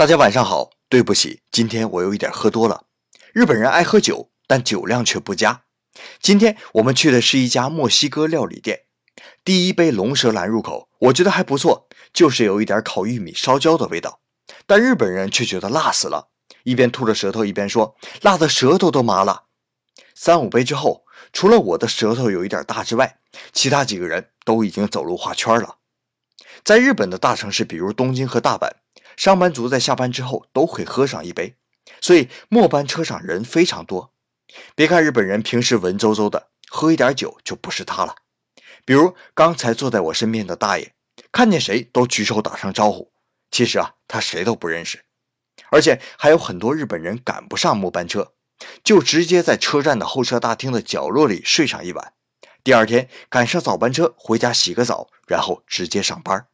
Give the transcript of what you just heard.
大家晚上好，对不起，今天我有一点喝多了。日本人爱喝酒，但酒量却不佳。今天我们去的是一家墨西哥料理店，第一杯龙舌兰入口，我觉得还不错，就是有一点烤玉米烧焦的味道。但日本人却觉得辣死了，一边吐着舌头一边说：“辣的舌头都麻了。”三五杯之后，除了我的舌头有一点大之外，其他几个人都已经走路画圈了。在日本的大城市，比如东京和大阪。上班族在下班之后都会喝上一杯，所以末班车上人非常多。别看日本人平时文绉绉的，喝一点酒就不是他了。比如刚才坐在我身边的大爷，看见谁都举手打声招呼。其实啊，他谁都不认识。而且还有很多日本人赶不上末班车，就直接在车站的候车大厅的角落里睡上一晚，第二天赶上早班车回家洗个澡，然后直接上班。